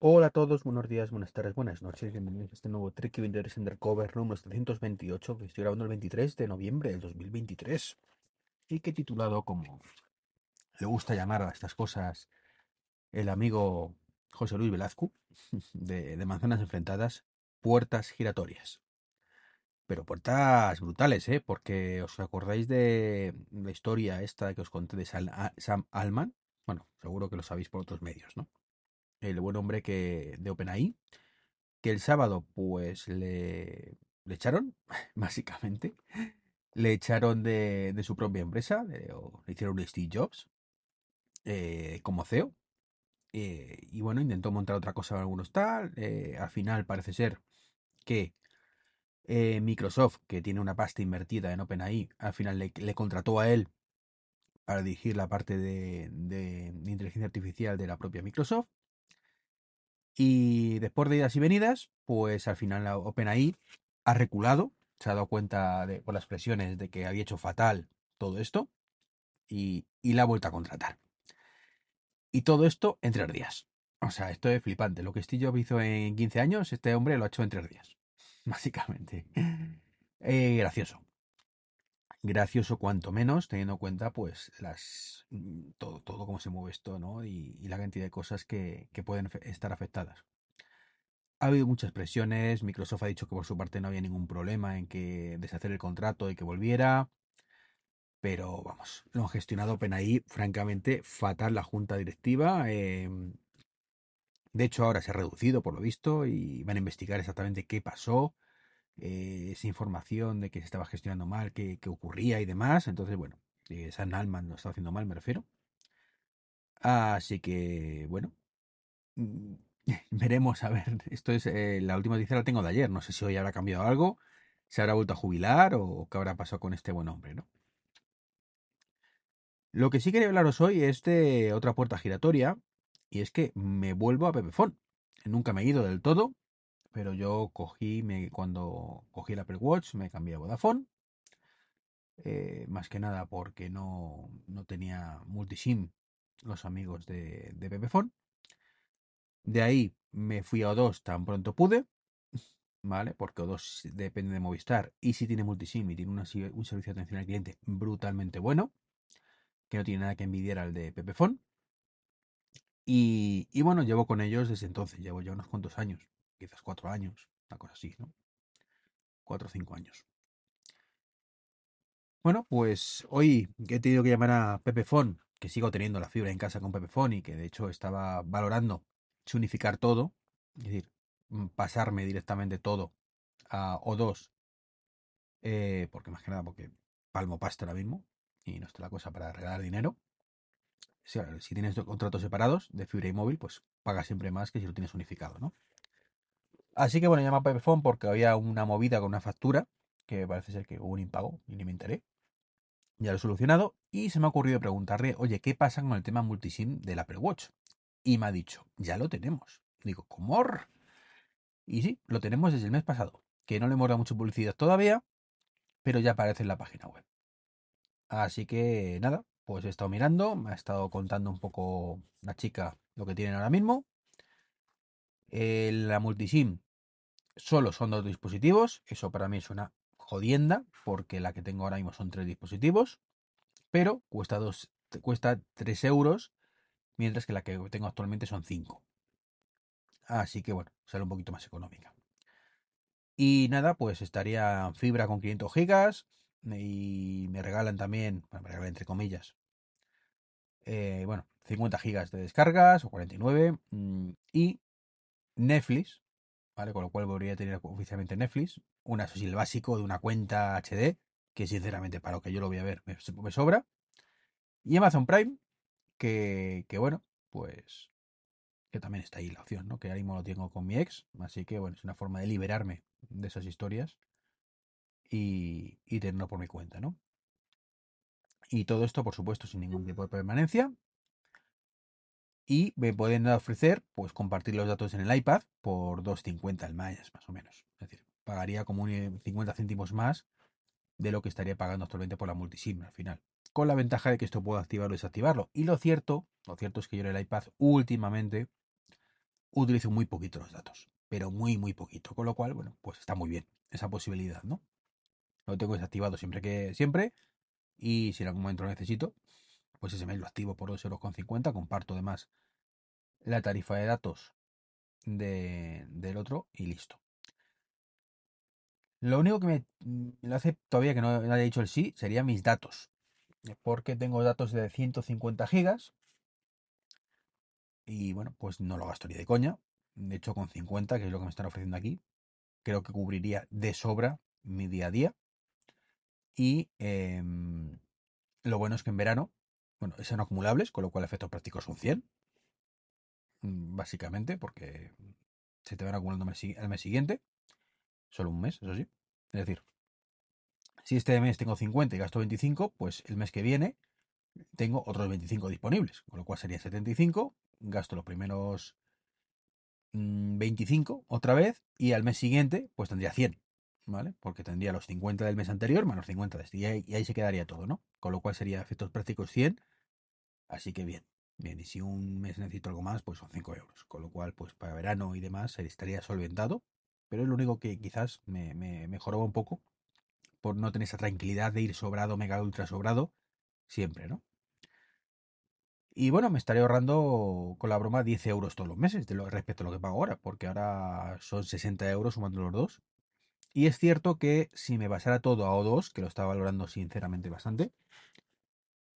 Hola a todos, buenos días, buenas tardes, buenas noches. Bienvenidos a este nuevo Tricky 23 Undercover número 728 que estoy grabando el 23 de noviembre del 2023 y que he titulado como le gusta llamar a estas cosas el amigo José Luis Velazco de, de Manzanas Enfrentadas, puertas giratorias. Pero puertas brutales, ¿eh? Porque os acordáis de la historia esta que os conté de Sam Alman. Bueno, seguro que lo sabéis por otros medios, ¿no? El buen hombre que de OpenAI, que el sábado pues le, echaron, básicamente. Le echaron de, su propia empresa, le, le hicieron Steve Jobs eh, como CEO. eh, y bueno, intentó montar otra cosa en algunos tal. eh, al final parece ser que eh, Microsoft, que tiene una pasta invertida en OpenAI, al final le, contrató a él para dirigir la parte de- de inteligencia artificial de la propia Microsoft. Y después de idas y venidas, pues al final la OpenAI ha reculado, se ha dado cuenta de, por las presiones de que había hecho fatal todo esto y, y la ha vuelto a contratar. Y todo esto en tres días. O sea, esto es flipante. Lo que Steve hizo en 15 años, este hombre lo ha hecho en tres días. Básicamente. Gracioso. Gracioso cuanto menos, teniendo en cuenta pues las mm, todo, todo cómo se mueve esto, ¿no? Y, la cantidad de cosas que, que pueden estar afectadas. Ha habido muchas presiones, Microsoft ha dicho que por su parte no había ningún problema en que deshacer el contrato y que volviera, pero vamos, lo han gestionado OpenAI, francamente, fatal la junta directiva. em, de hecho, ahora se ha reducido, por lo visto, y van a investigar exactamente qué pasó, eh, esa información de que se estaba gestionando mal, qué, qué ocurría y demás. Entonces, bueno, eh, Sam Altman lo está haciendo mal, me refiero. Así que, bueno, mm, veremos, a ver. Esto es eh, la última noticia la tengo de ayer. No sé si hoy habrá cambiado algo, se habrá vuelto a jubilar o qué habrá pasado con este buen hombre, ¿no? Lo que sí quería hablaros hoy es de otra puerta giratoria, y es que me vuelvo a Pepephone. Nunca me he ido del todo, pero yo cogí, me, cuando cogí el Apple Watch, me cambié a Vodafone, eh, más que nada porque no, no tenía multisim los amigos de, de Pepephone. De ahí me fui a O2 tan pronto pude, ¿vale? Porque O2 depende de Movistar y si tiene multisim y tiene un servicio de atención al cliente brutalmente bueno, que no tiene nada que envidiar al de Pepephone. Y, y bueno, llevo con ellos desde entonces, llevo ya unos cuantos años, quizás cuatro años, una cosa así, ¿no? Cuatro o cinco años. Bueno, pues hoy he tenido que llamar a Pepephone, que sigo teniendo la fibra en casa con Pepephone y que de hecho estaba valorando unificar todo, es decir, mm, pasarme directamente todo a O2, eh, porque más que nada porque palmo pasta ahora mismo y no está la cosa para regalar dinero. Si, si tienes contratos separados de fibra y móvil, pues pagas siempre más que si lo tienes unificado, ¿no? Así que bueno, llama a Pepephone porque había una movida con una factura, que parece ser que hubo un impago y ni me enteré. Ya lo he solucionado y se me ha ocurrido preguntarle, oye, ¿qué pasa con el tema multisim del Apple Watch? Y me ha dicho, ya lo tenemos. Digo, ¿cómo? Y sí, lo tenemos desde el mes pasado, que no le hemos dado mucha publicidad todavía, pero ya aparece en la página web. Así que nada, pues he estado mirando, me ha estado contando un poco la chica lo que tienen ahora mismo. Eh, la multisim solo son dos dispositivos, eso para mí es una jodienda, porque la que tengo ahora mismo son tres dispositivos, pero cuesta, dos, cuesta 3 euros, mientras que la que tengo actualmente son 5. Así que bueno, sale un poquito más económica. Y nada, pues estaría fibra con 500 gigas y me regalan también, bueno, me regalan entre comillas, eh, bueno, 50 gigas de descargas o 49 mm, y Netflix, Con lo cual podría tener oficialmente Netflix, sí, el básico de una cuenta HD, que sinceramente para lo que yo lo voy a ver me, sobra, y Amazon Prime, que, que bueno, pues que también está ahí la opción, ¿no? Que ahora mismo lo tengo con mi ex, así que bueno, es una forma de liberarme de esas historias y, y tenerlo por mi cuenta, ¿no? Y todo esto, por supuesto, sin ningún tipo de permanencia. Y me pueden ofrecer, pues, compartir los datos en el iPad por 2.50 al mes, más o menos. Es decir, pagaría como un 50 céntimos más de lo que estaría pagando actualmente por la multisim al final. Con la ventaja de que esto puedo activarlo y desactivarlo. Y lo cierto, lo cierto es que yo en el iPad últimamente utilizo muy poquito los datos. Pero muy, muy poquito. Con lo cual, bueno, pues está muy bien esa posibilidad, ¿no? Lo tengo desactivado siempre que siempre. Y si en algún momento lo necesito, pues ese mes lo activo por 2,50 euros. Comparto además la tarifa de datos de, del otro y listo. Lo único que me, lo hace todavía que no, haya dicho el sí serían mis datos. Porque tengo datos de 150 gigas. Y bueno, pues no lo gasto ni de coña. De hecho, con 50, que es lo que me están ofreciendo aquí, creo que cubriría de sobra mi día a día. Y em, lo bueno es que en verano, bueno, son acumulables, con lo cual efectos prácticos son 100. Mm, básicamente, porque se te van acumulando al mes siguiente. Solo un mes, eso sí. Es decir, si este mes tengo 50 y gasto 25, pues el mes que viene tengo otros 25 disponibles, con lo cual sería 75, gasto los primeros 25 mm, otra vez y al mes siguiente pues tendría 100, ¿vale? Porque tendría los 50 del mes anterior menos 50 de este y ahí, y ahí se quedaría todo, ¿no? Con lo cual sería efectos prácticos 100, así que bien. Bien, y si un mes necesito algo más, pues son 5 euros. Con lo cual, pues para verano y demás estaría solventado. Pero es lo único que quizás me, me mejoró un poco por no tener esa tranquilidad de ir sobrado, mega ultra sobrado, siempre, ¿no? Y bueno, me estaré ahorrando con la broma 10 euros todos los meses de lo, respecto a lo que pago ahora, porque ahora son 60 euros sumando los dos. Y es cierto que si me pasara todo a O2, que lo estaba valorando sinceramente bastante,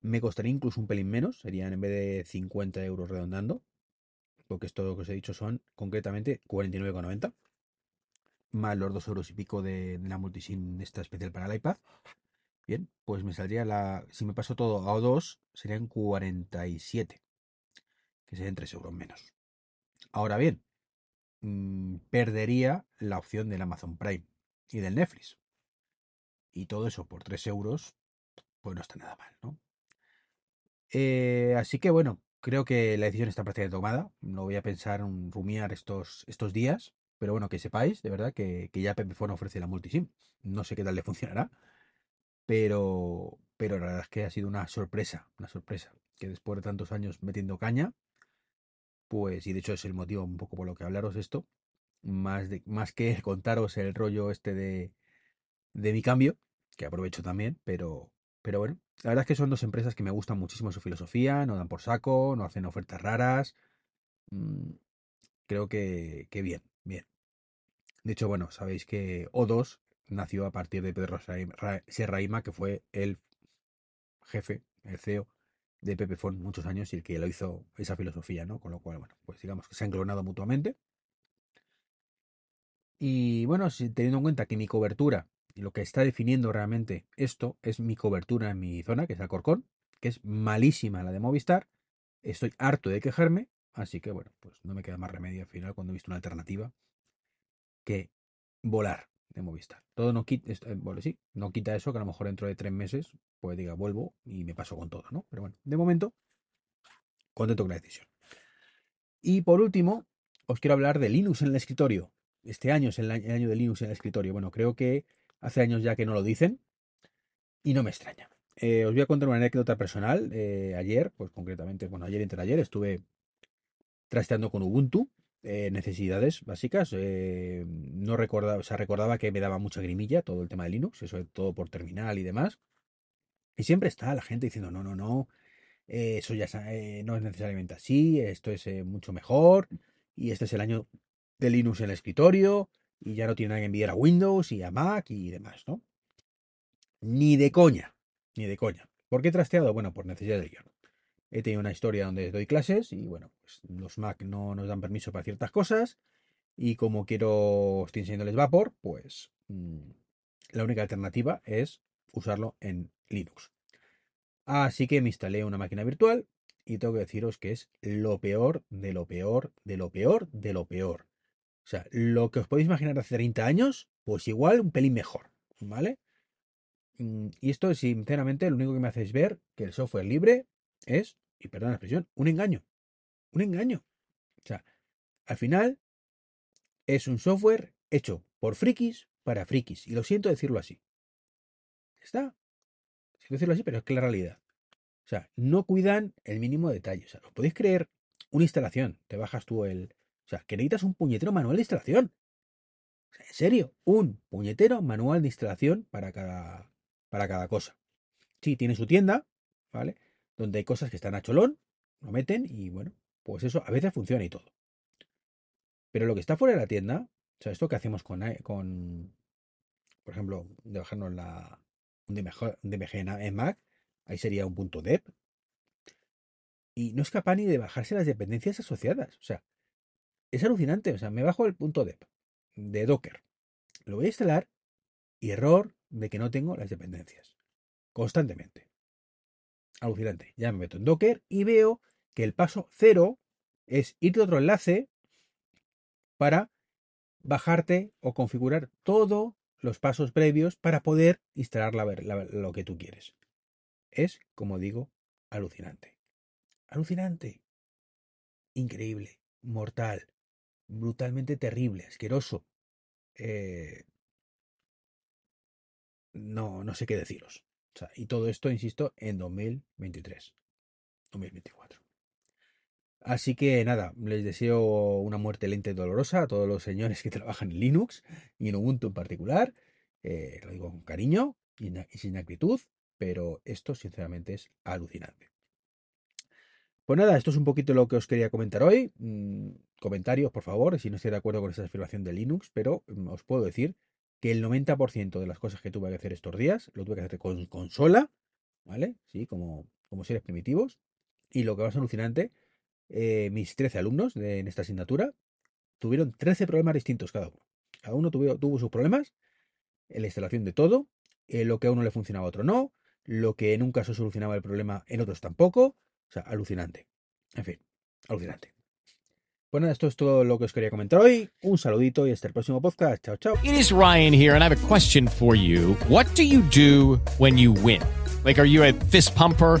me costaría incluso un pelín menos, serían en vez de 50 euros redondando, porque esto lo que os he dicho son concretamente 49,90, más los 2 euros y pico de, la multisim esta especial para el iPad. Bien, pues me saldría la. Si me paso todo a O2, serían 47, que serían 3 euros menos. Ahora bien, mm, perdería la opción del Amazon Prime y del Netflix. Y todo eso por 3 euros, pues no está nada mal, ¿no? Eh, así que bueno, creo que la decisión está prácticamente tomada. No voy a pensar en rumiar estos, estos días. Pero bueno, que sepáis, de verdad, que, que ya Pepephone ofrece la multisim. No sé qué tal le funcionará. Pero, pero la verdad es que ha sido una sorpresa, una sorpresa. Que después de tantos años metiendo caña, pues, y de hecho es el motivo un poco por lo que hablaros esto, más, de, más que contaros el rollo este de, de mi cambio, que aprovecho también, pero, pero bueno, la verdad es que son dos empresas que me gustan muchísimo su filosofía, no dan por saco, no hacen ofertas raras. Mm, creo que, que bien, bien. De hecho, bueno, sabéis que O2 nació a partir de Pedro Serraima, que fue el jefe, el CEO de Pepefon muchos años y el que lo hizo esa filosofía, ¿no? Con lo cual, bueno, pues digamos que se han clonado mutuamente. Y bueno, teniendo en cuenta que mi cobertura lo que está definiendo realmente esto es mi cobertura en mi zona, que es Alcorcón, que es malísima la de Movistar. Estoy harto de quejarme, así que bueno, pues no me queda más remedio al final cuando he visto una alternativa que volar de Movistar. Todo no quita, eh, sí, no quita eso que a lo mejor dentro de tres meses, pues diga, vuelvo y me paso con todo, ¿no? Pero bueno, de momento, contento con la decisión. Y por último, os quiero hablar de Linux en el escritorio. Este año es el año de Linux en el escritorio. Bueno, creo que hace años ya que no lo dicen y no me extraña. Eh, os voy a contar una anécdota personal. Eh, ayer, pues concretamente, bueno, ayer entre ayer estuve trasteando con Ubuntu eh, necesidades básicas. No recordaba, o recordaba que me daba mucha grimilla todo el tema de Linux, eso todo por terminal y demás. Y siempre está la gente diciendo, no, no, no, eso ya no es necesariamente así, esto es mucho mejor, y este es el año de Linux en el escritorio, y ya no tiene nada que enviar a Windows y a Mac y demás, ¿no? Ni de coña, ni de coña. ¿Por qué he trasteado? Bueno, por necesidad de guion he tenido una historia donde doy clases y bueno, pues los Mac no nos dan permiso para ciertas cosas y como quiero, estoy enseñándoles Vapor, pues mm, la única alternativa es usarlo en Linux. Así que me instalé una máquina virtual y tengo que deciros que es lo peor de lo peor de lo peor de lo peor. O sea, lo que os podéis imaginar hace 30 años, pues igual un pelín mejor, ¿vale? Mm, y esto, sinceramente, lo único que me hacéis ver que el software libre es, y perdón la expresión, un engaño. Un engaño. O sea, al final es un software hecho por frikis para frikis. Y lo siento decirlo así. Está. Siento decirlo así, pero es que la realidad. O sea, no cuidan el mínimo detalle. O sea, ¿os podéis creer una instalación? Te bajas tú el. O sea, que necesitas un puñetero manual de instalación. O sea, en serio, un puñetero manual de instalación para cada, para cada cosa. Sí, tiene su tienda, ¿vale? Donde hay cosas que están a cholón, lo meten y bueno, pues eso a veces funciona y todo. Pero lo que está fuera de la tienda, o sea, esto que hacemos con, por ejemplo, de bajarnos la, un DMG, en Mac, ahí sería un punto dep. Y no es capaz ni de bajarse las dependencias asociadas. O sea, es alucinante. O sea, me bajo el punto dep de Docker. Lo voy a instalar y error de que no tengo las dependencias. Constantemente. Alucinante. Ya me meto en Docker y veo que el paso cero es ir de otro enlace para bajarte o configurar todos los pasos previos para poder instalar lo que tú quieres. Es, como digo, alucinante. Alucinante. Increíble. Mortal. Brutalmente terrible. Asqueroso. Eh, no, no sé qué deciros. y todo esto, insisto, en 2023. 2024. Así que nada, les deseo una muerte lenta y dolorosa a todos los señores que trabajan en Linux y en Ubuntu en particular. Eh, lo digo con cariño y, sin acritud, pero esto sinceramente es alucinante. Pues nada, esto es un poquito lo que os quería comentar hoy. Mm, comentarios, por favor, si no estoy de acuerdo con esta afirmación de Linux, pero mm, os puedo decir que el 90% de las cosas que tuve que hacer estos días lo tuve que hacer con consola, ¿vale? Sí, como, como seres primitivos. Y lo que más alucinante eh, mis 13 alumnos en esta asignatura tuvieron 13 problemas distintos cada uno. Cada uno tuvo, tuvo sus problemas en la instalación de todo, eh, lo que a uno le funcionaba a otro no, lo que en un caso solucionaba el problema en otros tampoco. O sea, alucinante. En fin, alucinante. Bueno, esto es todo lo que os quería comentar hoy. Un saludito y hasta el próximo podcast. Chao, chao. It is Ryan here and I have a question for you. What do you do when you win? Like, are you a fist pumper?